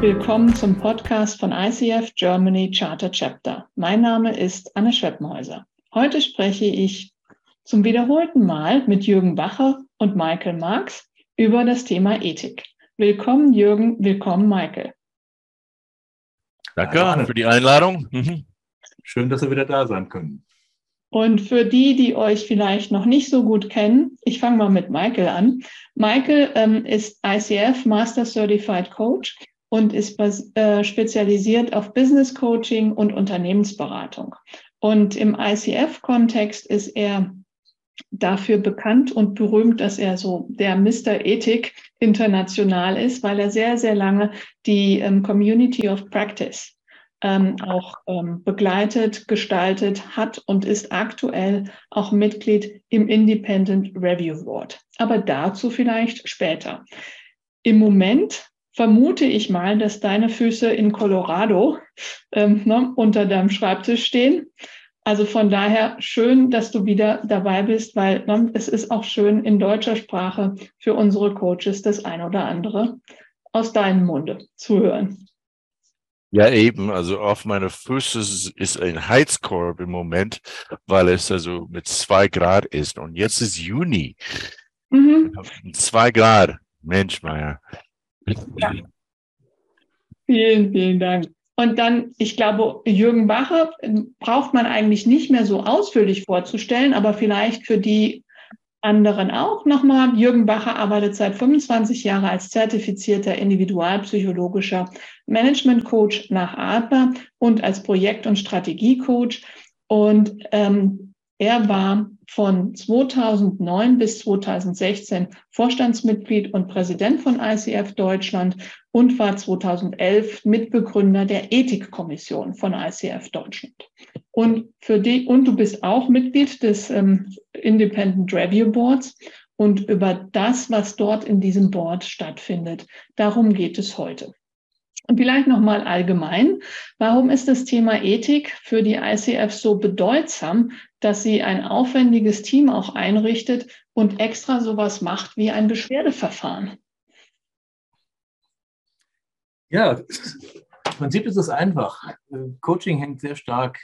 willkommen zum Podcast von ICF Germany Charter Chapter. Mein Name ist Anne Schweppenhäuser. Heute spreche ich zum wiederholten Mal mit Jürgen Bacher und Michael Marx über das Thema Ethik. Willkommen Jürgen, willkommen Michael. Danke Anne. für die Einladung. Mhm. Schön, dass wir wieder da sein können. Und für die, die euch vielleicht noch nicht so gut kennen, ich fange mal mit Michael an. Michael ähm, ist ICF Master Certified Coach und ist äh, spezialisiert auf Business Coaching und Unternehmensberatung. Und im ICF-Kontext ist er dafür bekannt und berühmt, dass er so der Mr. Ethik international ist, weil er sehr, sehr lange die ähm, Community of Practice ähm, auch ähm, begleitet, gestaltet hat und ist aktuell auch Mitglied im Independent Review Board. Aber dazu vielleicht später. Im Moment vermute ich mal, dass deine Füße in Colorado ähm, ne, unter deinem Schreibtisch stehen. Also von daher schön, dass du wieder dabei bist, weil ne, es ist auch schön in deutscher Sprache für unsere Coaches das ein oder andere aus deinem Munde zu hören. Ja, eben. Also auf meiner Füße ist ein Heizkorb im Moment, weil es also mit zwei Grad ist. Und jetzt ist Juni. Mhm. Zwei Grad. Mensch, Meier. Ja. Vielen, vielen Dank. Und dann, ich glaube, Jürgen Bache ähm, braucht man eigentlich nicht mehr so ausführlich vorzustellen, aber vielleicht für die anderen auch nochmal. Jürgen Bacher arbeitet seit 25 Jahren als zertifizierter individualpsychologischer Management-Coach nach Adler und als Projekt- und Strategiecoach. Und ähm, er war von 2009 bis 2016 Vorstandsmitglied und Präsident von ICF Deutschland und war 2011 Mitbegründer der Ethikkommission von ICF Deutschland. Und für die, und du bist auch Mitglied des ähm, Independent Review Boards und über das, was dort in diesem Board stattfindet. Darum geht es heute. Und vielleicht nochmal allgemein. Warum ist das Thema Ethik für die ICF so bedeutsam, dass sie ein aufwendiges Team auch einrichtet und extra sowas macht wie ein Beschwerdeverfahren? Ja, im Prinzip ist es einfach. Coaching hängt sehr stark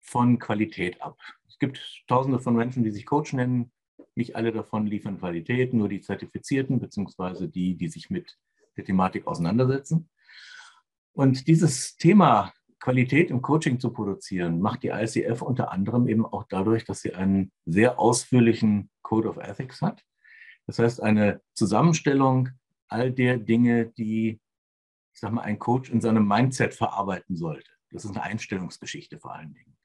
von Qualität ab. Es gibt tausende von Menschen, die sich Coach nennen. Nicht alle davon liefern Qualität, nur die Zertifizierten, beziehungsweise die, die sich mit der Thematik auseinandersetzen. Und dieses Thema Qualität im Coaching zu produzieren, macht die ICF unter anderem eben auch dadurch, dass sie einen sehr ausführlichen Code of Ethics hat. Das heißt, eine Zusammenstellung all der Dinge, die, ich sag mal, ein Coach in seinem Mindset verarbeiten sollte. Das ist eine Einstellungsgeschichte vor allen Dingen.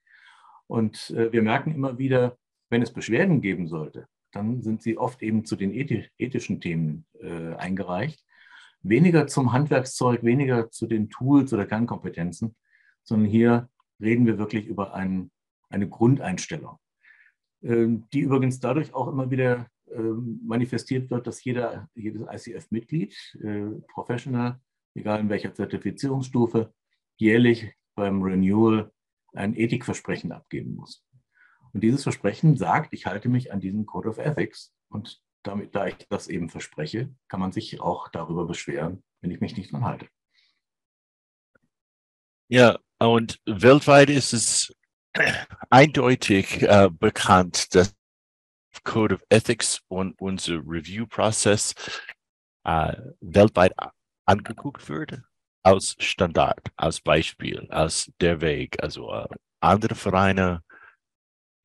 Und äh, wir merken immer wieder, wenn es Beschwerden geben sollte, dann sind sie oft eben zu den ethischen Themen äh, eingereicht weniger zum Handwerkszeug, weniger zu den Tools oder Kernkompetenzen, sondern hier reden wir wirklich über ein, eine Grundeinstellung, ähm, die übrigens dadurch auch immer wieder ähm, manifestiert wird, dass jeder, jedes ICF-Mitglied, äh, Professional, egal in welcher Zertifizierungsstufe, jährlich beim Renewal ein Ethikversprechen abgeben muss. Und dieses Versprechen sagt, ich halte mich an diesen Code of Ethics. Und damit, da ich das eben verspreche, kann man sich auch darüber beschweren, wenn ich mich nicht dran halte. Ja, und weltweit ist es eindeutig äh, bekannt, dass Code of Ethics und unser Review-Prozess äh, weltweit angeguckt wird als Standard, als Beispiel, als der Weg. Also äh, andere Vereine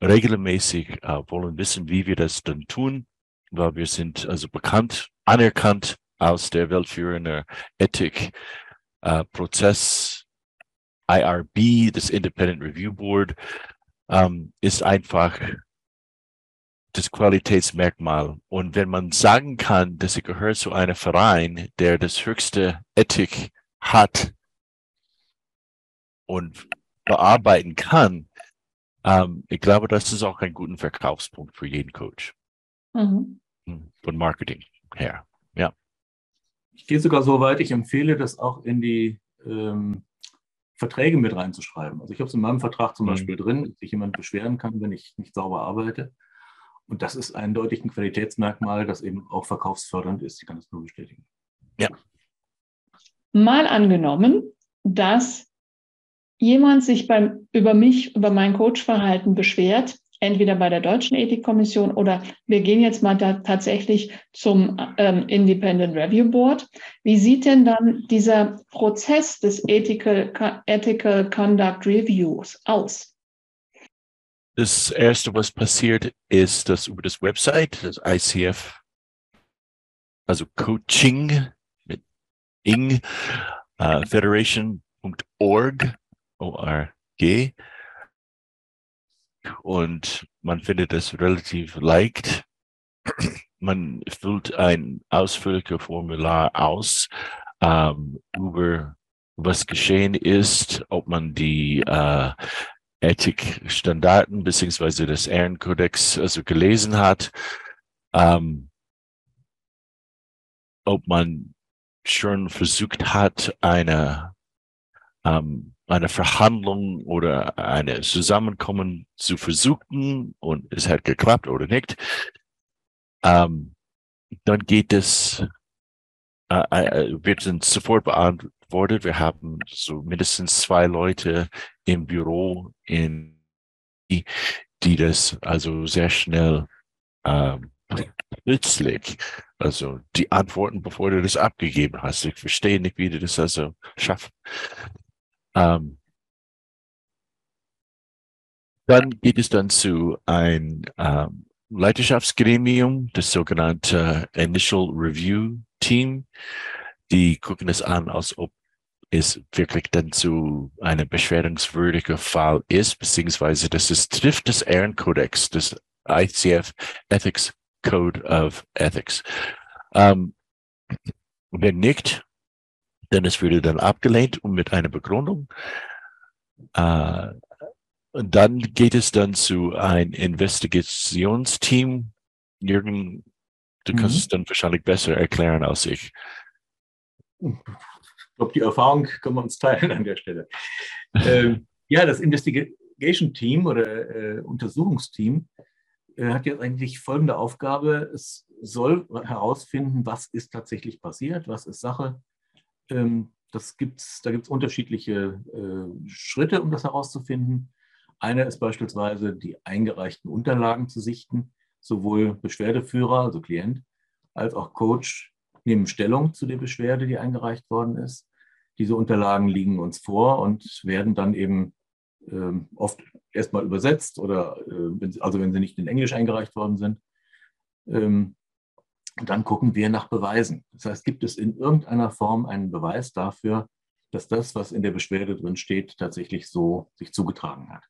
regelmäßig äh, wollen wissen, wie wir das dann tun weil wir sind also bekannt, anerkannt als der weltführende Ethik-Prozess. Äh, IRB, das Independent Review Board, ähm, ist einfach das Qualitätsmerkmal. Und wenn man sagen kann, dass er gehört zu einem Verein, der das höchste Ethik hat und bearbeiten kann, ähm, ich glaube, das ist auch ein guter Verkaufspunkt für jeden Coach. Mhm. Von Marketing her. Ja. Ich gehe sogar so weit, ich empfehle das auch in die ähm, Verträge mit reinzuschreiben. Also ich habe es in meinem Vertrag zum mhm. Beispiel drin, dass sich jemand beschweren kann, wenn ich nicht sauber arbeite. Und das ist eindeutig ein Qualitätsmerkmal, das eben auch verkaufsfördernd ist. Ich kann das nur bestätigen. Ja. mal angenommen, dass jemand sich beim, über mich, über mein Coachverhalten beschwert, entweder bei der Deutschen Ethikkommission oder wir gehen jetzt mal tatsächlich zum ähm, Independent Review Board. Wie sieht denn dann dieser Prozess des Ethical, Ethical Conduct Reviews aus? Das erste, was passiert, ist, dass über das Website, das ICF, also Coaching mit ing, uh, federation.org, O-R-G, und man findet es relativ leicht. Man füllt ein ausführliches Formular aus ähm, über was geschehen ist, ob man die äh, Ethikstandarten beziehungsweise das Ehrenkodex also gelesen hat, ähm, ob man schon versucht hat, eine ähm, eine Verhandlung oder eine Zusammenkommen zu versuchen und es hat geklappt oder nicht, ähm, dann geht es, äh, äh, wird dann sofort beantwortet. Wir haben so mindestens zwei Leute im Büro, in, die, das also sehr schnell ähm, nützlich. Also die Antworten, bevor du das abgegeben hast. Ich verstehe nicht, wie du das also schaffst. Ähm, dann geht es dann zu ein ähm, Leiterschaftsgremium, das sogenannte Initial Review Team. Die gucken es an, als ob es wirklich dann zu einem beschwerungswürdigen Fall ist, beziehungsweise das ist, trifft das Ehrenkodex, das ICF Ethics Code of Ethics. Ähm, wenn nicht, denn es würde dann abgelehnt und mit einer Begründung. Äh, und dann geht es dann zu ein Investigationsteam. Jürgen, du mhm. kannst es dann wahrscheinlich besser erklären als ich. Ich glaube, die Erfahrung können wir uns teilen an der Stelle. ähm, ja, das Investigation Team oder äh, Untersuchungsteam äh, hat jetzt eigentlich folgende Aufgabe. Es soll herausfinden, was ist tatsächlich passiert, was ist Sache, das gibt's, da gibt es unterschiedliche äh, Schritte, um das herauszufinden. Einer ist beispielsweise, die eingereichten Unterlagen zu sichten. Sowohl Beschwerdeführer, also Klient, als auch Coach nehmen Stellung zu der Beschwerde, die eingereicht worden ist. Diese Unterlagen liegen uns vor und werden dann eben ähm, oft erstmal übersetzt oder, äh, also wenn sie nicht in Englisch eingereicht worden sind, ähm, und dann gucken wir nach Beweisen. Das heißt, gibt es in irgendeiner Form einen Beweis dafür, dass das, was in der Beschwerde drin steht, tatsächlich so sich zugetragen hat.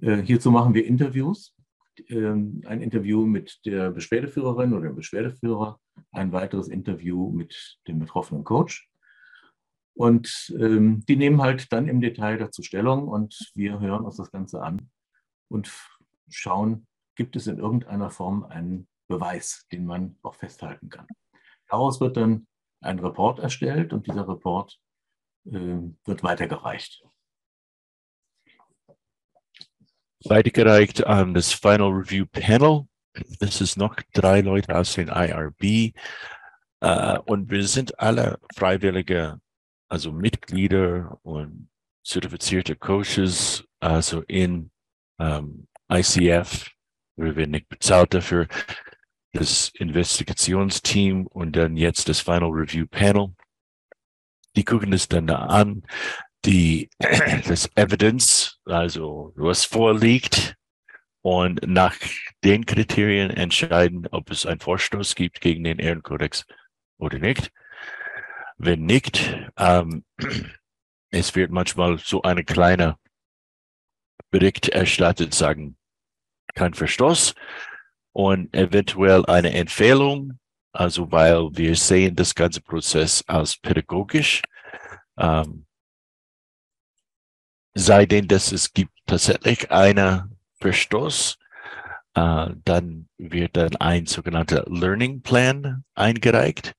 Äh, hierzu machen wir Interviews. Ähm, ein Interview mit der Beschwerdeführerin oder dem Beschwerdeführer, ein weiteres Interview mit dem betroffenen Coach. Und ähm, die nehmen halt dann im Detail dazu Stellung und wir hören uns das Ganze an und schauen, gibt es in irgendeiner Form einen Beweis, den man auch festhalten kann. Daraus wird dann ein Report erstellt und dieser Report äh, wird weitergereicht. Weitergereicht an das Final Review Panel. Das ist noch drei Leute aus dem IRB. Äh, und wir sind alle freiwillige, also Mitglieder und zertifizierte Coaches, also in ähm, ICF. Wir werden nicht bezahlt dafür das Investigationsteam und dann jetzt das Final Review Panel. Die gucken es dann da an, die, das Evidence, also was vorliegt und nach den Kriterien entscheiden, ob es einen Vorstoß gibt gegen den Ehrenkodex oder nicht. Wenn nicht, ähm, es wird manchmal so eine kleine Bericht erstattet, sagen, kein Verstoß und eventuell eine Empfehlung, also weil wir sehen das ganze Prozess als pädagogisch. Ähm, sei denn, dass es gibt tatsächlich einen Verstoß, äh, dann wird dann ein sogenannter Learning Plan eingereicht,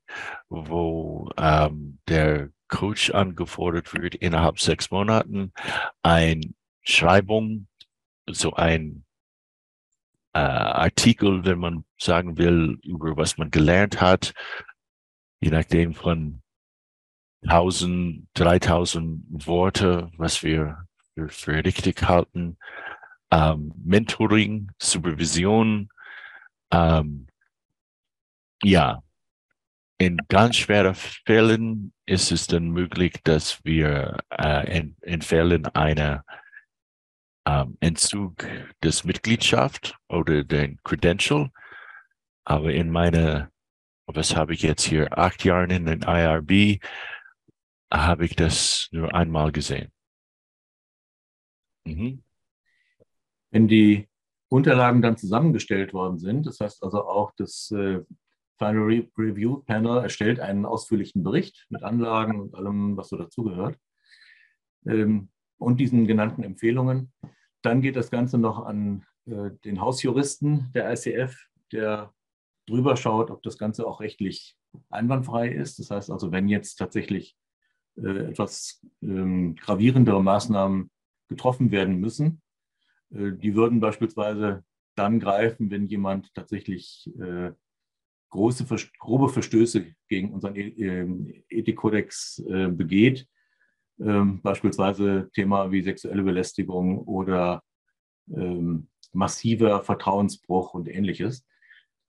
wo ähm, der Coach angefordert wird, innerhalb sechs Monaten ein Schreibung, so ein äh, Artikel, wenn man sagen will, über was man gelernt hat, je nachdem von 1000, 3000 Worte, was wir für, für richtig halten. Ähm, Mentoring, Supervision. Ähm, ja, in ganz schweren Fällen ist es dann möglich, dass wir äh, in, in Fällen einer ähm, Entzug des Mitgliedschaft oder den Credential. Aber in meiner, was habe ich jetzt hier, acht Jahren in den IRB, habe ich das nur einmal gesehen. Mhm. Wenn die Unterlagen dann zusammengestellt worden sind, das heißt also auch das äh, Final Re Review Panel erstellt einen ausführlichen Bericht mit Anlagen und allem, was so dazugehört ähm, und diesen genannten Empfehlungen. Dann geht das Ganze noch an äh, den Hausjuristen der ICF, der drüber schaut, ob das Ganze auch rechtlich einwandfrei ist. Das heißt also, wenn jetzt tatsächlich äh, etwas ähm, gravierendere Maßnahmen getroffen werden müssen, äh, die würden beispielsweise dann greifen, wenn jemand tatsächlich äh, große, grobe Verstöße gegen unseren e-, ähm, Ethikkodex äh, begeht, ähm, beispielsweise Thema wie sexuelle Belästigung oder ähm, massiver Vertrauensbruch und ähnliches,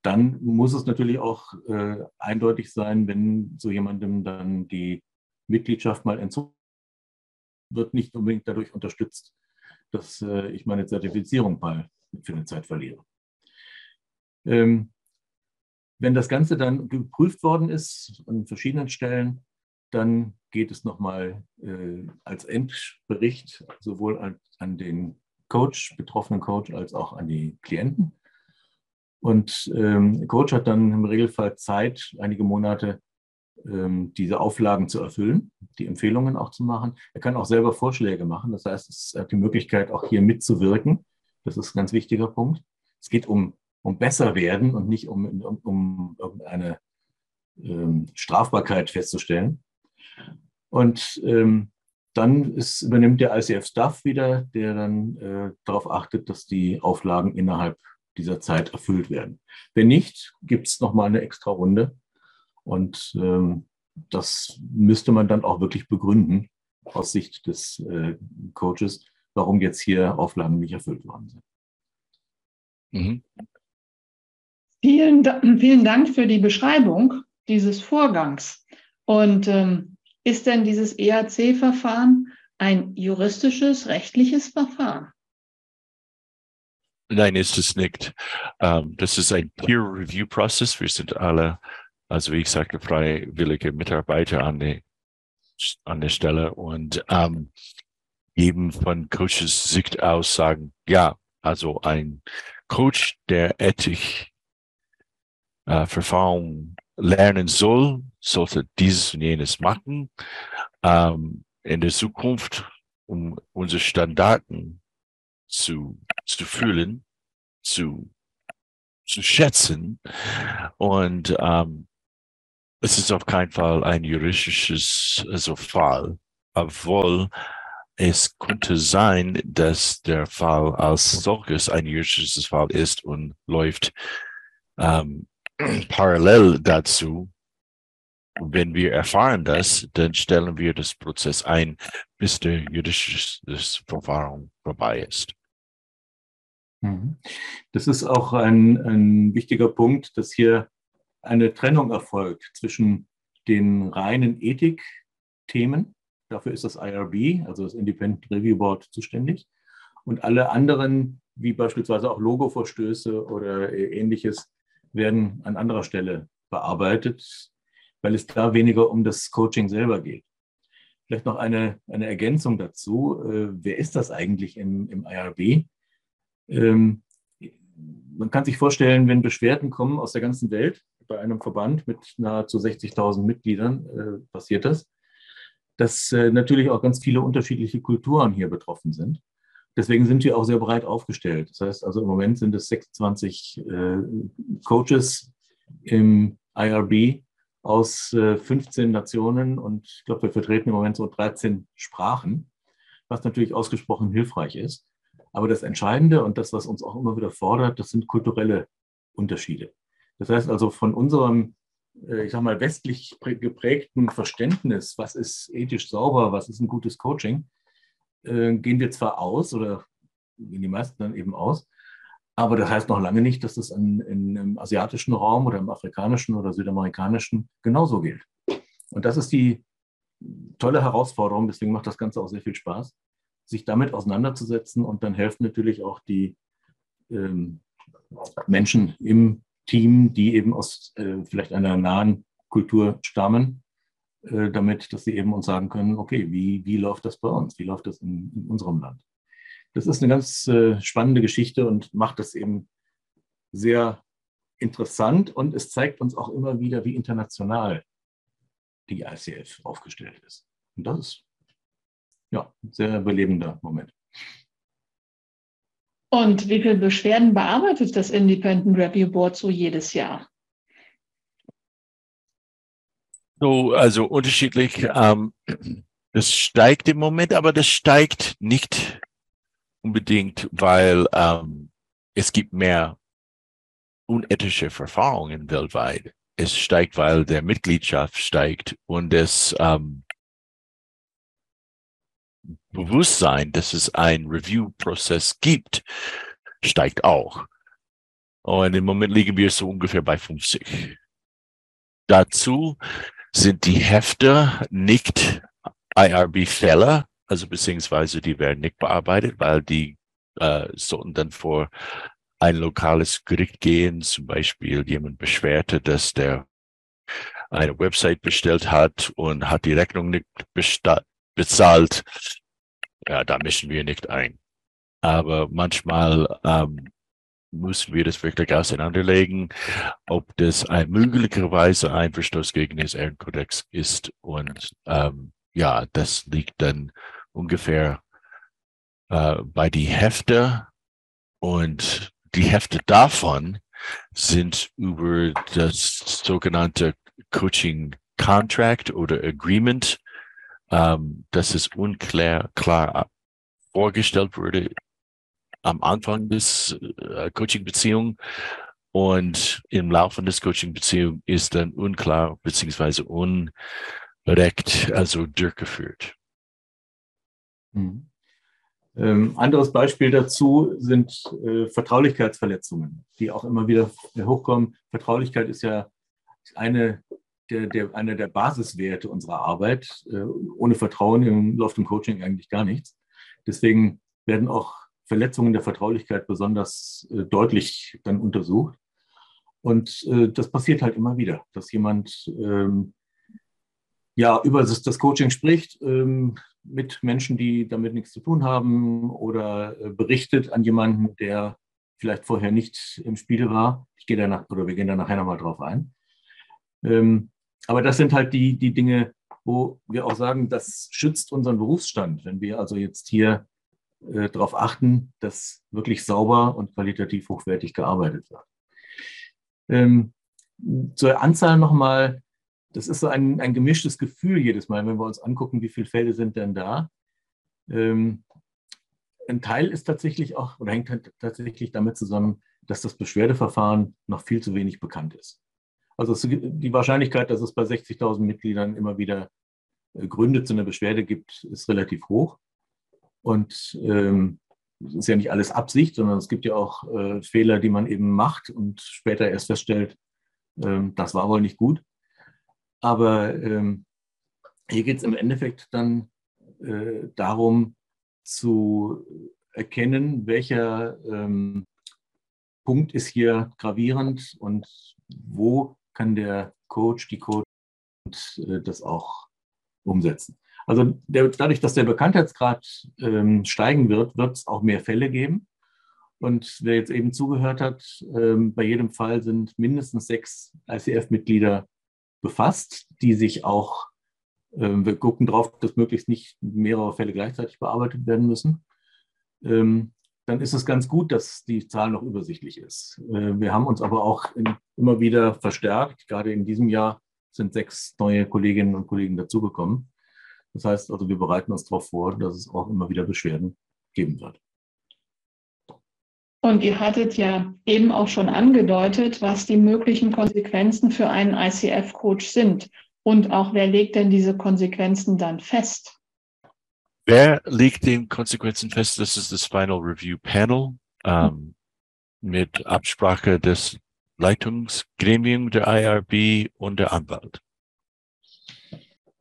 dann muss es natürlich auch äh, eindeutig sein, wenn so jemandem dann die Mitgliedschaft mal entzogen wird, nicht unbedingt dadurch unterstützt, dass äh, ich meine Zertifizierung mal für eine Zeit verliere. Ähm, wenn das Ganze dann geprüft worden ist an verschiedenen Stellen, dann geht es nochmal äh, als Endbericht sowohl an, an, den Coach, betroffenen Coach, als auch an die Klienten. Und ähm, Coach hat dann im Regelfall Zeit, einige Monate, ähm, diese Auflagen zu erfüllen, die Empfehlungen auch zu machen. Er kann auch selber Vorschläge machen. Das heißt, es hat die Möglichkeit, auch hier mitzuwirken. Das ist ein ganz wichtiger Punkt. Es geht um um besser werden und nicht um, um, um irgendeine ähm, Strafbarkeit festzustellen. Und ähm, dann ist, übernimmt der ICF-Staff wieder, der dann äh, darauf achtet, dass die Auflagen innerhalb dieser Zeit erfüllt werden. Wenn nicht, gibt es nochmal eine extra Runde. Und ähm, das müsste man dann auch wirklich begründen aus Sicht des äh, Coaches, warum jetzt hier Auflagen nicht erfüllt worden sind. Mhm. Vielen, vielen Dank für die Beschreibung dieses Vorgangs. Und ähm, ist denn dieses EAC-Verfahren ein juristisches, rechtliches Verfahren? Nein, ist es nicht. Um, ähm, das ist ein Peer-Review-Prozess. Wir sind alle, also wie ich sagte, freiwillige Mitarbeiter an, die, an der Stelle und um, ähm, eben von Coaches Sicht aus sagen, ja, also ein Coach, der Ethik äh, Verfahren lernen soll, sollte dieses und jenes machen. Ähm, in der Zukunft, um unsere Standarten zu, zu fühlen, zu, zu schätzen. Und ähm, es ist auf keinen Fall ein juristisches also Fall, obwohl es könnte sein, dass der Fall als solches ein juristisches Fall ist und läuft ähm, parallel dazu, wenn wir erfahren das, dann stellen wir das Prozess ein, bis der jüdische Verfahren vorbei ist. Mhm. Das ist auch ein, ein wichtiger Punkt, dass hier eine Trennung erfolgt zwischen den reinen Ethikthemen, dafür ist das IRB, also das Independent Review Board, zuständig, und alle anderen, wie beispielsweise auch Logoverstöße oder ähnliches, werden an anderer Stelle bearbeitet, weil es da weniger um das Coaching selber geht. Vielleicht noch eine, eine Ergänzung dazu. Äh, wer ist das eigentlich im, im IRB? Ähm, man kann sich vorstellen, wenn Beschwerden kommen aus der ganzen Welt, bei einem Verband mit nahezu 60.000 Mitgliedern äh, passiert das, dass äh, natürlich auch ganz viele unterschiedliche Kulturen hier betroffen sind. Deswegen sind wir auch sehr breit aufgestellt. Das heißt also im Moment sind es 26 äh, Coaches im IRB aus äh, 15 Nationen und ich glaube, wir vertreten im Moment so 13 Sprachen, was natürlich ausgesprochen hilfreich ist. Aber das Entscheidende und das, was uns auch immer wieder fordert, das sind kulturelle Unterschiede. Das heißt also von unserem äh, ich sag mal, westlich geprägten Verständnis, was ist ethisch sauber, was ist ein gutes Coaching, äh, gehen wir zwar aus oder gehen die meisten dann eben aus, aber das heißt noch lange nicht, dass das in, in, im asiatischen Raum oder im afrikanischen oder südamerikanischen genauso gilt. Und das ist die tolle Herausforderung, deswegen macht das Ganze auch sehr viel Spaß, sich damit auseinanderzusetzen und dann helfen natürlich auch die ähm, Menschen im Team, die eben aus äh, vielleicht einer nahen Kultur stammen, äh, damit, dass sie eben uns sagen können, okay, wie, wie läuft das bei uns? Wie läuft das in, in unserem Land? Das ist eine ganz äh, spannende Geschichte und macht das eben sehr interessant und es zeigt uns auch immer wieder, wie international die ICF aufgestellt ist. Und das ist ja ein sehr belebender Moment. Und wie viele Beschwerden bearbeitet das Independent Review Board so jedes Jahr? So, also unterschiedlich. Ähm, das steigt im Moment, aber das steigt nicht unbedingt, weil ähm, es gibt mehr unethische Verfahren weltweit. Es steigt, weil der Mitgliedschaft steigt und das ähm, Bewusstsein, dass es einen Review-Prozess gibt, steigt auch. Und im Moment liegen wir so ungefähr bei 50. Dazu sind die Hefte nicht IRB-Fälle, also beziehungsweise die werden nicht bearbeitet, weil die äh, sollten dann vor ein lokales Gericht gehen, zum Beispiel jemand beschwerte, dass der eine Website bestellt hat und hat die Rechnung nicht bezahlt. Ja, da mischen wir nicht ein. Aber manchmal ähm, müssen wir das wirklich auseinanderlegen, ob das ein, möglicherweise ein Verstoß gegen das Ehrenkodex ist. Und ähm, ja, das liegt dann ungefähr äh, bei die Hefte. Und die Hefte davon sind über das sogenannte Coaching Contract oder Agreement, ähm, das ist unklar klar vorgestellt wurde am Anfang des äh, Coaching-Beziehung und im Laufe des Coaching-Beziehung ist dann unklar beziehungsweise unrecht, also durchgeführt. Mhm. Ähm, anderes Beispiel dazu sind äh, Vertraulichkeitsverletzungen, die auch immer wieder hochkommen. Vertraulichkeit ist ja eine der, der, einer der Basiswerte unserer Arbeit. Äh, ohne Vertrauen läuft im Coaching eigentlich gar nichts. Deswegen werden auch Verletzungen der Vertraulichkeit besonders äh, deutlich dann untersucht. Und äh, das passiert halt immer wieder, dass jemand ähm, ja über das, das Coaching spricht, ähm, mit Menschen, die damit nichts zu tun haben oder äh, berichtet an jemanden, der vielleicht vorher nicht im Spiel war. Ich gehe danach oder wir gehen da nachher nochmal drauf ein. Ähm, aber das sind halt die, die Dinge, wo wir auch sagen, das schützt unseren Berufsstand, wenn wir also jetzt hier äh, darauf achten, dass wirklich sauber und qualitativ hochwertig gearbeitet wird. Ähm, zur Anzahl nochmal, das ist so ein, ein gemischtes Gefühl jedes Mal, wenn wir uns angucken, wie viele Fälle sind denn da. Ähm, ein Teil ist tatsächlich auch oder hängt halt tatsächlich damit zusammen, dass das Beschwerdeverfahren noch viel zu wenig bekannt ist. Also die Wahrscheinlichkeit, dass es bei 60.000 Mitgliedern immer wieder äh, Gründe zu einer Beschwerde gibt, ist relativ hoch. Und ähm, es ist ja nicht alles Absicht, sondern es gibt ja auch äh, Fehler, die man eben macht und später erst feststellt, ähm, das war wohl nicht gut. Aber ähm, hier geht es im Endeffekt dann äh, darum zu erkennen, welcher ähm, Punkt ist hier gravierend und wo kann der Coach, die Coach äh, das auch umsetzen. Also der, dadurch, dass der Bekanntheitsgrad ähm, steigen wird, wird es auch mehr Fälle geben. Und wer jetzt eben zugehört hat, ähm, bei jedem Fall sind mindestens sechs ICF-Mitglieder befasst, die sich auch, ähm, wir gucken drauf, dass möglichst nicht mehrere Fälle gleichzeitig bearbeitet werden müssen. Ähm, dann ist es ganz gut, dass die Zahl noch übersichtlich ist. Äh, wir haben uns aber auch immer wieder verstärkt. Gerade in diesem Jahr sind sechs neue Kolleginnen und Kollegen dazugekommen. Das heißt also, wir bereiten uns darauf vor, dass es auch immer wieder Beschwerden geben wird. Und ihr hattet ja eben auch schon angedeutet, was die möglichen Konsequenzen für einen ICF-Coach sind. Und auch wer legt denn diese Konsequenzen dann fest? Wer legt den Konsequenzen fest? Das ist das Final Review Panel ähm, mit Absprache des Leitungsgremiums der IRB und der Anwalt.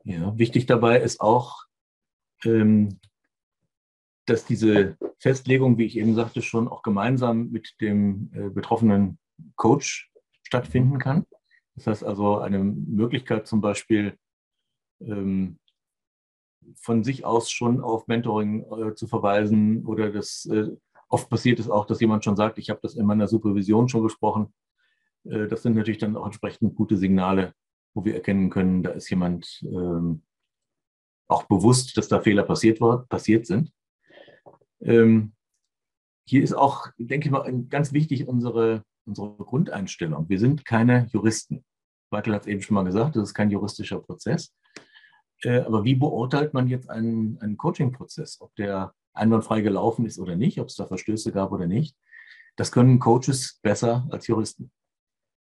Ja, wichtig dabei ist auch, ähm, dass diese Festlegung, wie ich eben sagte, schon auch gemeinsam mit dem äh, betroffenen Coach stattfinden kann. Das heißt also eine Möglichkeit zum Beispiel ähm, von sich aus schon auf Mentoring äh, zu verweisen oder das äh, oft passiert es auch, dass jemand schon sagt, ich habe das in meiner Supervision schon besprochen. Äh, das sind natürlich dann auch entsprechend gute Signale, wo wir erkennen können, da ist jemand ähm, auch bewusst, dass da Fehler passiert, war, passiert sind. Ähm, hier ist auch, denke ich mal, ganz wichtig unsere, unsere Grundeinstellung. Wir sind keine Juristen. Michael hat es eben schon mal gesagt, das ist kein juristischer Prozess. Äh, aber wie beurteilt man jetzt einen, einen Coaching-Prozess, ob der einwandfrei gelaufen ist oder nicht, ob es da Verstöße gab oder nicht? Das können Coaches besser als Juristen.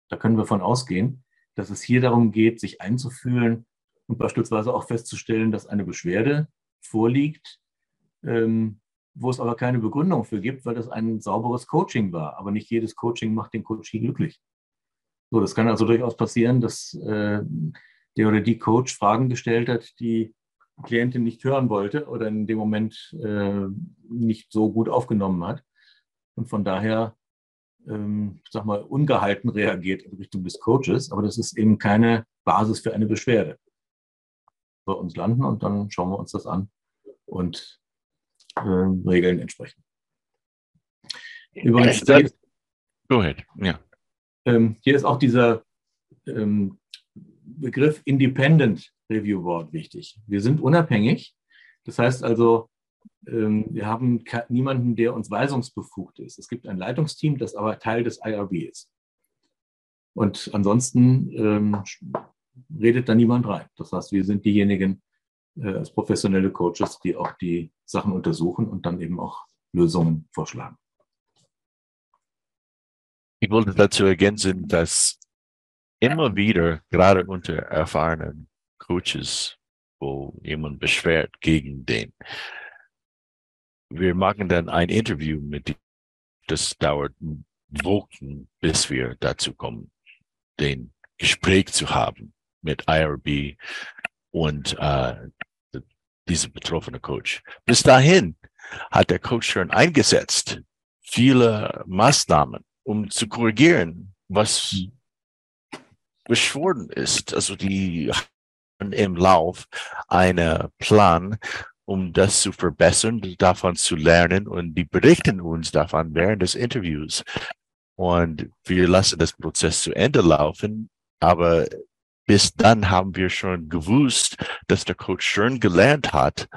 Da können wir von ausgehen, dass es hier darum geht, sich einzufühlen und beispielsweise auch festzustellen, dass eine Beschwerde vorliegt, ähm, wo es aber keine Begründung für gibt, weil das ein sauberes Coaching war. Aber nicht jedes Coaching macht den Coaching glücklich. So, das kann also durchaus passieren, dass äh, der oder die Coach Fragen gestellt hat, die die Klientin nicht hören wollte oder in dem Moment äh, nicht so gut aufgenommen hat. Und von daher, ähm, sag mal, ungehalten reagiert in Richtung des Coaches. Aber das ist eben keine Basis für eine Beschwerde. Bei uns landen und dann schauen wir uns das an und äh, Regeln entsprechen. Übrigens, äh, Go ahead. Ja. Ähm, hier ist auch dieser ähm, Begriff Independent Review Board wichtig. Wir sind unabhängig. Das heißt also, wir haben niemanden, der uns weisungsbefugt ist. Es gibt ein Leitungsteam, das aber Teil des IRB ist. Und ansonsten ähm, redet da niemand rein. Das heißt, wir sind diejenigen äh, als professionelle Coaches, die auch die Sachen untersuchen und dann eben auch Lösungen vorschlagen. Ich wollte dazu ergänzen, dass immer wieder, gerade unter erfahrenen Coaches, wo jemand beschwert gegen den, wir machen dann ein Interview mit ihm. Das dauert Wochen, bis wir dazu kommen, den Gespräch zu haben mit IRB und äh, diese betroffene Coach. Bis dahin hat der Coach schon eingesetzt, viele Maßnahmen, um zu korrigieren, was beschworen ist. Also die haben im Lauf einen Plan, um das zu verbessern, davon zu lernen und die berichten uns davon während des Interviews. Und wir lassen das Prozess zu Ende laufen, aber bis dann haben wir schon gewusst, dass der Coach schon gelernt hat,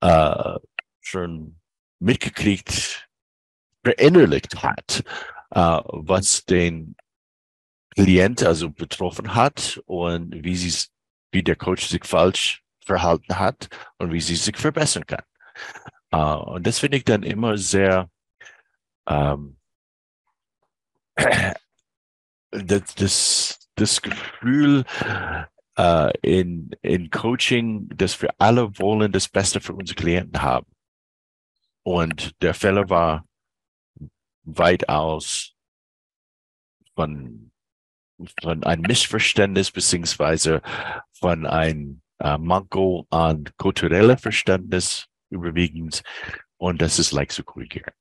äh, schon mitgekriegt, verinnerlicht hat, äh, was den Klient also betroffen hat und wie sie wie der Coach sich falsch verhalten hat und wie sie sich verbessern kann. Uh, und das finde ich dann immer sehr ähm, das, das, das Gefühl äh, in, in Coaching, dass wir alle wollen das Beste für unsere Klienten haben. Und der Fehler war weitaus von von einem Missverständnis beziehungsweise von einem äh, Manko an kulturelle Verständnis überwiegend und das ist leicht zu korrigieren.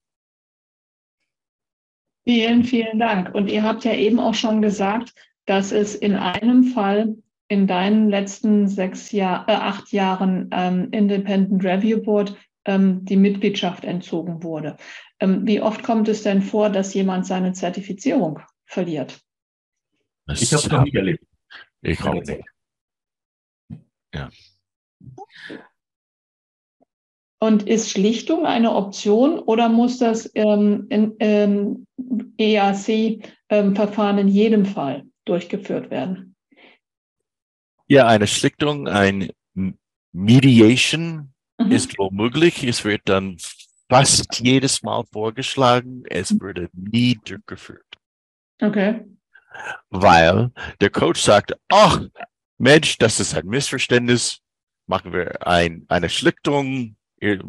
Vielen, vielen Dank. Und ihr habt ja eben auch schon gesagt, dass es in einem Fall in deinen letzten sechs Jahr, äh, acht Jahren ähm, Independent Review Board ähm, die Mitgliedschaft entzogen wurde. Ähm, wie oft kommt es denn vor, dass jemand seine Zertifizierung verliert? Das ich habe es noch nicht erlebt. Ich nicht. Ja. Und ist Schlichtung eine Option oder muss das ähm, ähm, EAC-Verfahren in jedem Fall durchgeführt werden? Ja, eine Schlichtung, ein Mediation mhm. ist womöglich. Es wird dann fast jedes Mal vorgeschlagen, es wurde nie durchgeführt. Okay. Weil der Coach sagte, ach, Mensch, das ist ein Missverständnis. Machen wir ein, eine Schlichtung. Ihr,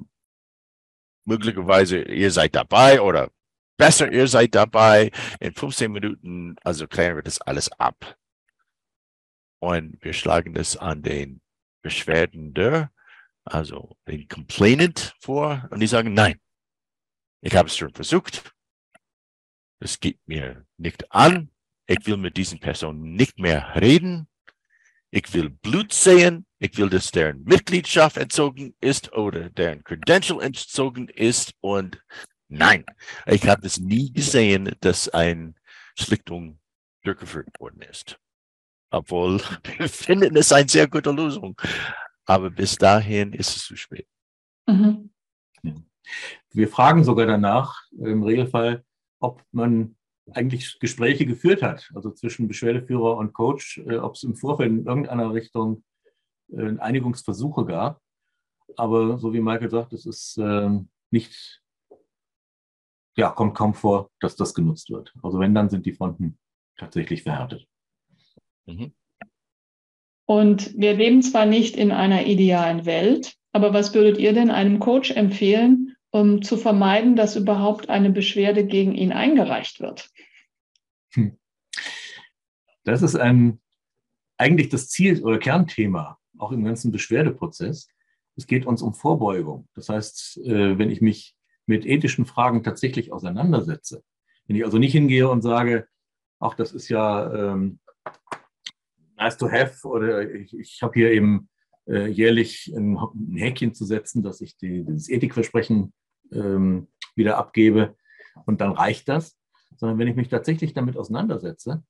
möglicherweise ihr seid dabei oder besser, ihr seid dabei. In 15 Minuten, also klären wir das alles ab. Und wir schlagen das an den Beschwerdender, also den Complainant vor. Und die sagen, nein, ich habe es schon versucht. Es geht mir nicht an. Ich will mit diesen Personen nicht mehr reden. Ich will Blut sehen. Ich will, dass deren Mitgliedschaft entzogen ist oder deren Credential entzogen ist. Und nein, ich habe es nie gesehen, dass eine Schlichtung durchgeführt worden ist. Obwohl wir finden es eine sehr gute Lösung. Aber bis dahin ist es zu spät. Mhm. Wir fragen sogar danach im Regelfall, ob man eigentlich Gespräche geführt hat, also zwischen Beschwerdeführer und Coach, äh, ob es im Vorfeld in irgendeiner Richtung äh, Einigungsversuche gab. Aber so wie Michael sagt, es ist äh, nicht, ja, kommt kaum vor, dass das genutzt wird. Also wenn, dann sind die Fronten tatsächlich verhärtet. Mhm. Und wir leben zwar nicht in einer idealen Welt, aber was würdet ihr denn einem Coach empfehlen, um zu vermeiden, dass überhaupt eine Beschwerde gegen ihn eingereicht wird? Das ist ein, eigentlich das Ziel oder Kernthema, auch im ganzen Beschwerdeprozess. Es geht uns um Vorbeugung. Das heißt, äh, wenn ich mich mit ethischen Fragen tatsächlich auseinandersetze, wenn ich also nicht hingehe und sage, ach, das ist ja ähm, nice to have oder ich, ich habe hier eben äh, jährlich ein, ein, Häkchen zu setzen, dass ich die, dieses Ethikversprechen ähm, wieder abgebe und dann reicht das. Sondern wenn ich mich tatsächlich damit auseinandersetze,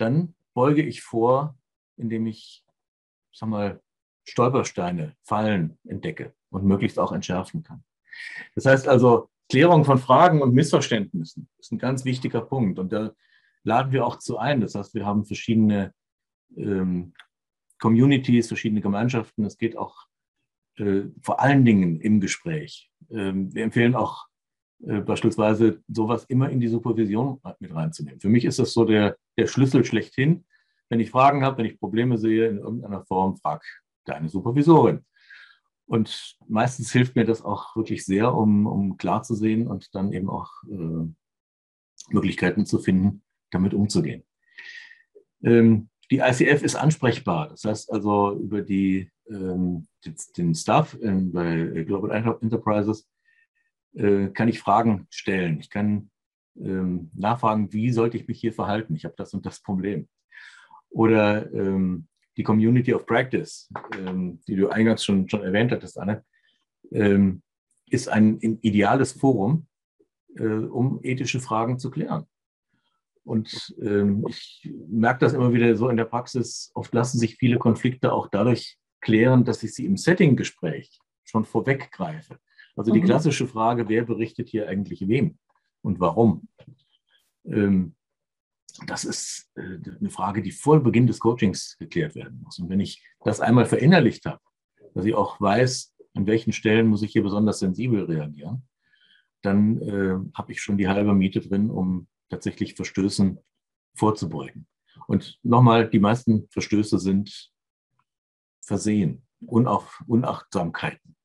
dann beuge ich vor, indem ich, sag mal, Stolpersteine, Fallen entdecke und möglichst auch entschärfen kann. Das heißt also, Klärung von Fragen und Missverständnissen ist ein ganz wichtiger Punkt. Und da laden wir auch zu ein. Das heißt, wir haben verschiedene ähm, Communities, verschiedene Gemeinschaften. Es geht auch äh, vor allen Dingen im Gespräch. Ähm, wir empfehlen auch äh, beispielsweise sowas immer in die Supervision mit reinzunehmen. Für mich ist das so der, der Schlüssel schlechthin. Wenn ich Fragen habe, wenn ich Probleme sehe in irgendeiner Form, frag deine Supervisorin. Und meistens hilft mir das auch wirklich sehr, um, um klar zu sehen und dann eben auch äh, Möglichkeiten zu finden, damit umzugehen. Ähm, die ICF ist ansprechbar. Das heißt also über die, ähm, den Staff ähm, bei Global Enterprises äh, kann ich Fragen stellen. Ich kann ähm, nachfragen, wie sollte ich mich hier verhalten? Ich habe das und das Problem. Oder ähm, die Community of Practice, ähm, die du eingangs schon, schon erwähnt hattest, Anne, ähm, ist ein, ideales Forum, äh, um ethische Fragen zu klären. Und ähm, ich merke das immer wieder so in der Praxis. Oft lassen sich viele Konflikte auch dadurch klären, dass ich sie im Setting-Gespräch schon vorweggreife. Also die mhm. klassische Frage, wer berichtet hier eigentlich wem und warum? Ähm, das ist äh, eine Frage, die vor Beginn des Coachings geklärt werden muss. Und wenn ich das einmal verinnerlicht habe, dass ich auch weiß, an welchen Stellen muss ich hier besonders sensibel reagieren, dann äh, habe ich schon die halbe Miete drin, um tatsächlich Verstößen vorzubeugen. Und nochmal, die meisten Verstöße sind Versehen, Unauf, Unachtsamkeiten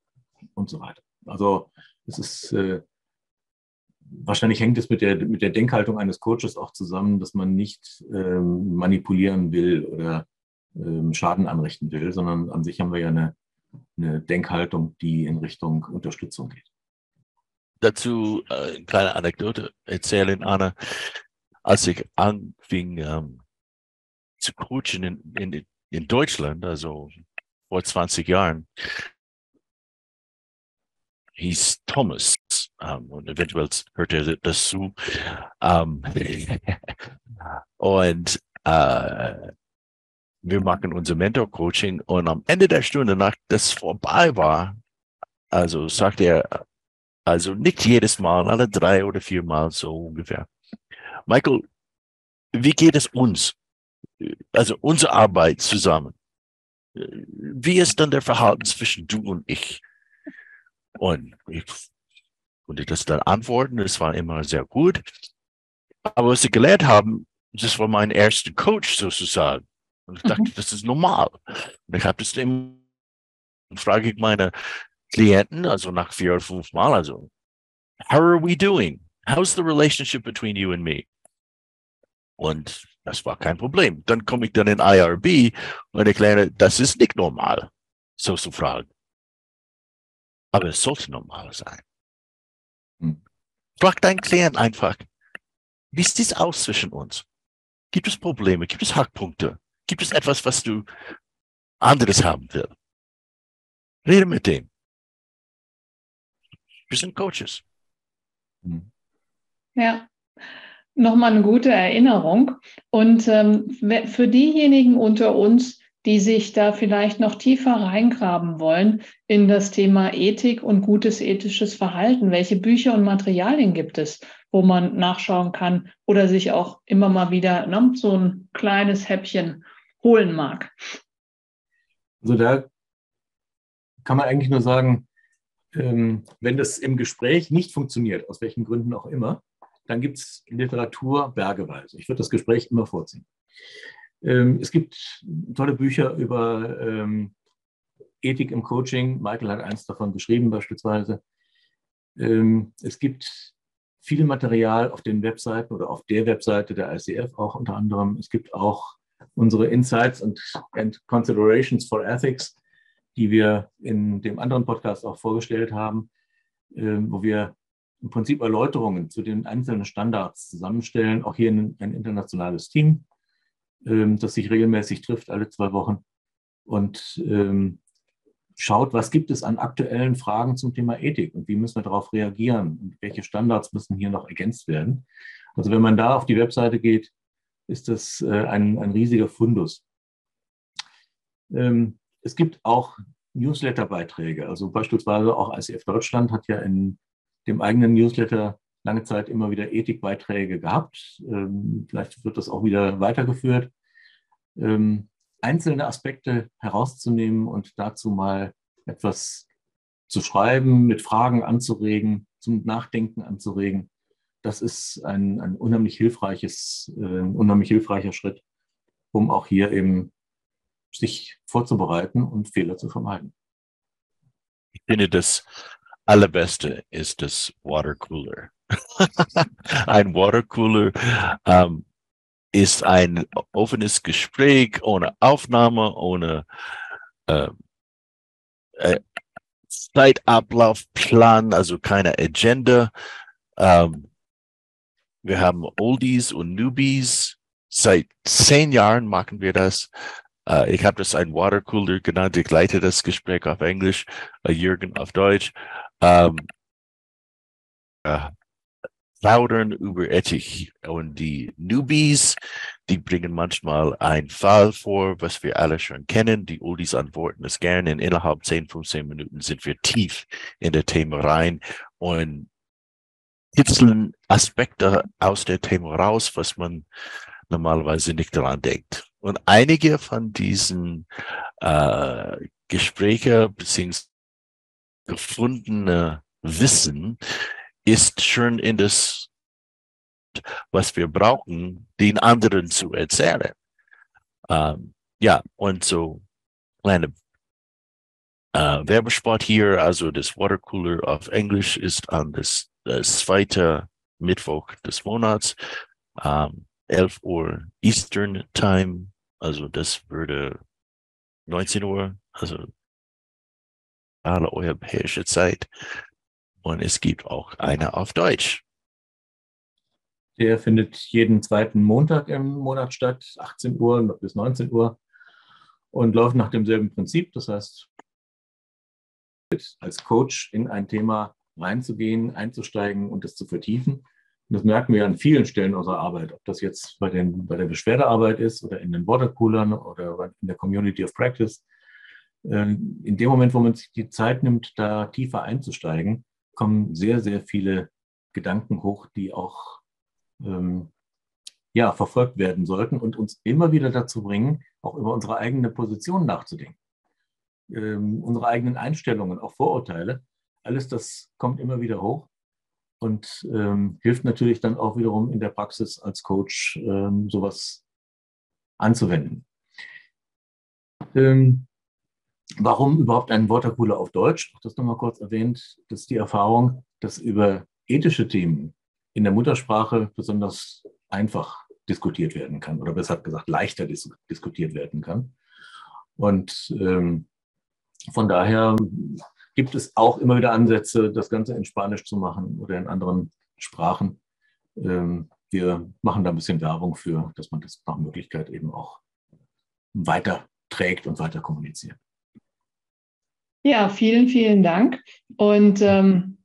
und so weiter. Also es ist äh, wahrscheinlich hängt es mit der, mit der Denkhaltung eines Coaches auch zusammen, dass man nicht ähm, manipulieren will oder ähm, Schaden anrichten will, sondern an sich haben wir ja eine, eine Denkhaltung, die in Richtung Unterstützung geht. Dazu äh, eine kleine Anekdote. Erzählen, Anna. Als ich anfing ähm, zu coachen in, in, in Deutschland, also vor 20 Jahren, hieß Thomas ähm, und eventuell hört er das zu. Ähm, und äh, wir machen unser Mentor-Coaching und am Ende der Stunde, nach das vorbei war, also sagt er, also nicht jedes Mal, alle drei oder vier Mal so ungefähr. Michael, wie geht es uns? Also unsere Arbeit zusammen. Wie ist dann der Verhalten zwischen du und ich? Und ich konnte das dann antworten. Das war immer sehr gut. Aber was sie gelernt haben, das war mein erster Coach sozusagen. Und ich dachte, mhm. das ist normal. Und ich habe das immer, frage ich meine Klienten, also nach vier oder fünf Mal, also, how are we doing? How's the relationship between you and me? Und das war kein Problem. Dann komme ich dann in IRB und erkläre, das ist nicht normal, so zu fragen. Aber es sollte normal sein. Frag deinen Klient einfach, wie sieht es aus zwischen uns? Gibt es Probleme? Gibt es Hackpunkte? Gibt es etwas, was du anderes haben willst? Rede mit dem. Wir sind Coaches. Hm. Ja, nochmal eine gute Erinnerung. Und ähm, für diejenigen unter uns, die sich da vielleicht noch tiefer reingraben wollen in das Thema Ethik und gutes ethisches Verhalten, welche Bücher und Materialien gibt es, wo man nachschauen kann oder sich auch immer mal wieder ne, so ein kleines Häppchen holen mag? Also da kann man eigentlich nur sagen, ähm, wenn das im Gespräch nicht funktioniert, aus welchen Gründen auch immer, dann gibt es Literatur bergeweise. Ich würde das Gespräch immer vorziehen. Ähm, es gibt tolle Bücher über ähm, Ethik im Coaching. Michael hat eins davon geschrieben beispielsweise. Ähm, es gibt viel Material auf den Webseiten oder auf der Webseite der ICF auch unter anderem. Es gibt auch unsere Insights und, and Considerations for Ethics, die wir in dem anderen Podcast auch vorgestellt haben, wo wir im Prinzip Erläuterungen zu den einzelnen Standards zusammenstellen. Auch hier ein, ein internationales Team, ähm, das sich regelmäßig trifft, alle zwei Wochen und ähm, schaut, was gibt es an aktuellen Fragen zum Thema Ethik und wie müssen wir darauf reagieren und welche Standards müssen hier noch ergänzt werden. Also wenn man da auf die Webseite geht, ist das äh, ein, ein riesiger Fundus. Ähm, es gibt auch Newsletter-Beiträge. Also beispielsweise auch ICF Deutschland hat ja in dem eigenen Newsletter lange Zeit immer wieder Ethikbeiträge gehabt. Ähm, vielleicht wird das auch wieder weitergeführt. Ähm, einzelne Aspekte herauszunehmen und dazu mal etwas zu schreiben, mit Fragen anzuregen, zum Nachdenken anzuregen, das ist ein, ein unheimlich hilfreiches, äh, unheimlich hilfreicher Schritt, um auch hier eben sich vorzubereiten und Fehler zu vermeiden. Ich finde das allerbeste ist das Watercooler. ein Watercooler ähm, ist ein offenes Gespräch ohne Aufnahme, ohne äh, äh, Zeitablaufplan, also keine Agenda. Ähm, wir haben Oldies und Newbies. Seit zehn Jahren machen wir das. Uh, ich habe das ein Watercooler genannt. Ich leite das Gespräch auf Englisch, uh, Jürgen auf Deutsch. Um, uh, plaudern über Ethik. Und die Newbies, die bringen manchmal einen Fall vor, was wir alle schon kennen. Die Oldies antworten es gerne. Und innerhalb 10, 15 Minuten sind wir tief in der Thema rein und kitzeln Aspekte aus der Thema raus, was man normalerweise nicht daran denkt. Und einige von diesen äh, Gespräche bzw. gefundene Wissen ist schon in das, was wir brauchen, den anderen zu erzählen. Ähm, ja, und so kleine äh, Werbespot hier, also das Watercooler auf Englisch ist an das, das zweite Mittwoch des Monats, ähm, 11 Uhr Eastern Time also das würde 19 Uhr, also alle europäische Zeit. Und es gibt auch eine auf Deutsch. Der findet jeden zweiten Montag im Monat statt, 18 Uhr bis 19 Uhr und läuft nach demselben Prinzip. Das heißt, als Coach in ein Thema reinzugehen, einzusteigen und es zu vertiefen. Und das merken wir an vielen Stellen unserer Arbeit, ob das jetzt bei, den, bei der Beschwerdearbeit ist oder in den Watercoolern oder in der Community of Practice. Ähm, in dem Moment, wo man sich die Zeit nimmt, da tiefer einzusteigen, kommen sehr, sehr viele Gedanken hoch, die auch ähm, ja, verfolgt werden sollten und uns immer wieder dazu bringen, auch über unsere eigene Position nachzudenken. Ähm, unsere eigenen Einstellungen, auch Vorurteile, alles das kommt immer wieder hoch. und ähm, hilft natürlich dann auch wiederum in der Praxis als Coach ähm, sowas anzuwenden. Ähm, warum überhaupt ein Watercooler auf Deutsch? Auch das nochmal kurz erwähnt. Das ist die Erfahrung, dass über ethische Themen in der Muttersprache besonders einfach diskutiert werden kann oder besser gesagt leichter dis diskutiert werden kann. Und ähm, von daher gibt es auch immer wieder Ansätze, das Ganze in Spanisch zu machen oder in anderen Sprachen. Ähm, wir machen da ein bisschen Werbung für, dass man das nach Möglichkeit eben auch weiter trägt und weiter kommuniziert. Ja, vielen, vielen Dank. Und ähm,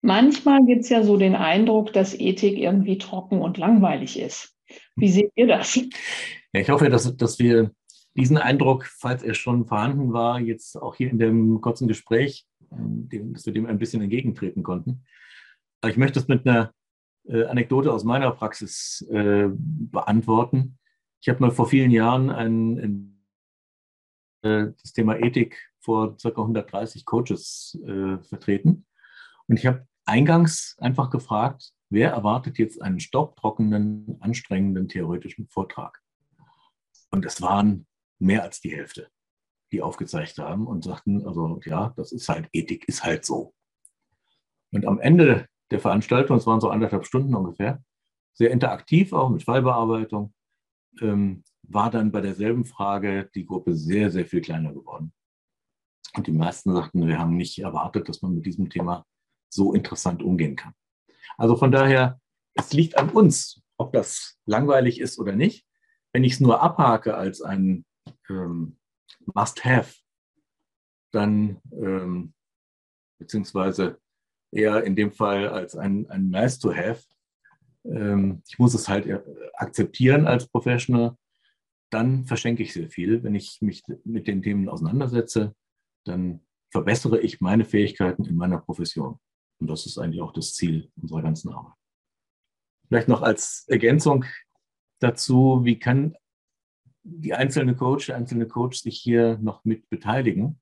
manchmal gibt es ja so den Eindruck, dass Ethik irgendwie trocken und langweilig ist. Wie seht ihr das? Ja, ich hoffe, dass, dass wir diesen Eindruck, falls er schon vorhanden war, jetzt auch hier in dem kurzen Gespräch, dem, dass wir dem ein bisschen entgegentreten konnten. Aber ich möchte es mit einer äh, Anekdote aus meiner Praxis äh, beantworten. Ich habe mal vor vielen Jahren ein, ein, äh, das Thema Ethik vor ca. 130 Coaches äh, vertreten. Und ich habe eingangs einfach gefragt, wer erwartet jetzt einen staubtrockenen, anstrengenden theoretischen Vortrag? Und es waren mehr als die Hälfte, die aufgezeigt haben und sagten, also ja, das ist halt, Ethik ist halt so. Und am Ende der Veranstaltung, es waren so anderthalb Stunden ungefähr, sehr interaktiv auch mit Fallbearbeitung, ähm, war dann bei derselben Frage die Gruppe sehr, sehr viel kleiner geworden. Und die meisten sagten, wir haben nicht erwartet, dass man mit diesem Thema so interessant umgehen kann. Also von daher, es liegt an uns, ob das langweilig ist oder nicht. Wenn ich es nur abhake als ein ähm, Must-Have, dann ähm, beziehungsweise eher in dem Fall als ein, ein Nice-to-Have. Ähm, ich muss es halt äh, akzeptieren als Professional. Dann verschenke ich sehr viel. Wenn ich mich mit den Themen auseinandersetze, dann verbessere ich meine Fähigkeiten in meiner Profession. Und das ist eigentlich auch das Ziel unserer ganzen Arbeit. Vielleicht noch als Ergänzung dazu, wie kann die einzelne Coach, der einzelne Coach sich hier noch mit beteiligen.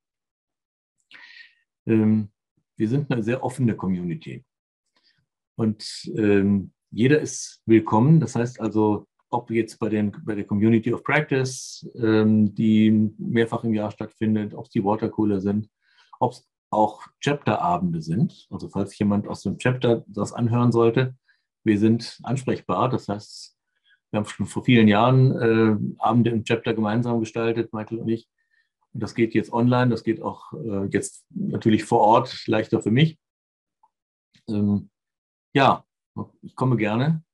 Ähm, wir sind eine sehr offene Community. Und ähm, jeder ist willkommen. Das heißt also, ob jetzt bei, den, bei der Community of Practice, ähm, die mehrfach im Jahr stattfindet, ob es die Watercooler sind, ob es auch Chapterabende sind. Also falls jemand aus dem Chapter das anhören sollte, wir sind ansprechbar. Das heißt, wir haben schon vor vielen Jahren äh, Abende im Chapter gemeinsam gestaltet, Michael und ich. Und das geht jetzt online, das geht auch äh, jetzt natürlich vor Ort leichter für mich. Ähm, ja, ich komme gerne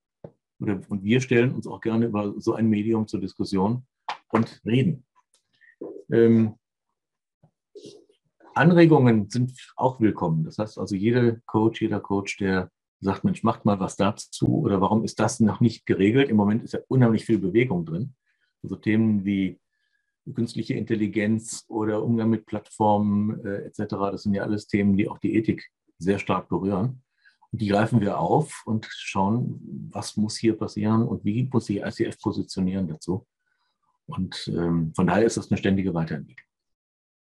oder, und wir stellen uns auch gerne über so ein Medium zur Diskussion und reden. Ähm, Anregungen sind auch willkommen. Das heißt also, jeder Coach, jeder Coach, der sagt, Mensch, macht mal was dazu oder warum ist das noch nicht geregelt? Im Moment ist ja unheimlich viel Bewegung drin. Also Themen wie künstliche Intelligenz oder Umgang mit Plattformen äh, etc. Das sind ja alles Themen, die auch die Ethik sehr stark berühren. Und die greifen wir auf und schauen, was muss hier passieren und wie muss sich ICF positionieren dazu. Und ähm, von daher ist das eine ständige Weiterentwicklung.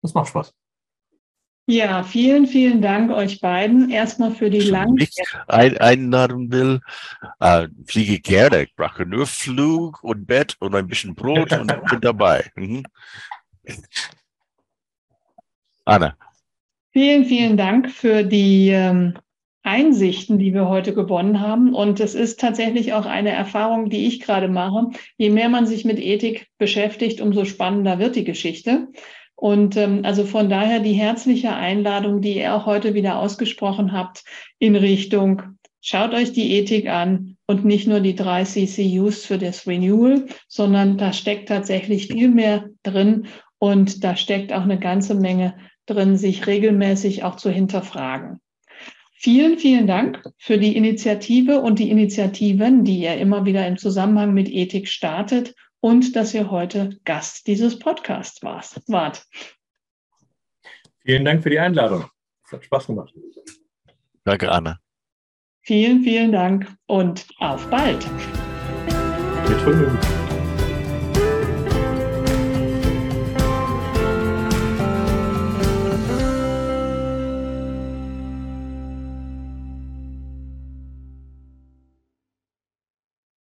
Das macht Spaß. Ja, vielen, vielen Dank euch beiden. Erstmal für die lang. Ich ein, einladen will, äh, fliege gerne. Ich brauche nur Flug und Bett und ein bisschen Brot und bin dabei. Mhm. Anna. Vielen, vielen Dank für die ähm, Einsichten, die wir heute gewonnen haben. Und es ist tatsächlich auch eine Erfahrung, die ich gerade mache. Je mehr man sich mit Ethik beschäftigt, umso spannender wird die Geschichte. Und ähm, also von daher die herzliche Einladung, die ihr auch heute wieder ausgesprochen habt, in Richtung, schaut euch die Ethik an und nicht nur die drei CCUs für das Renewal, sondern da steckt tatsächlich viel mehr drin und da steckt auch eine ganze Menge drin, sich regelmäßig auch zu hinterfragen. Vielen, vielen Dank für die Initiative und die Initiativen, die ihr immer wieder im Zusammenhang mit Ethik startet und dass ihr heute Gast dieses Podcasts wart. Vielen Dank für die Einladung. Es hat Spaß gemacht. Danke, Anna. Vielen, vielen Dank und auf bald. Mit Vergnügen.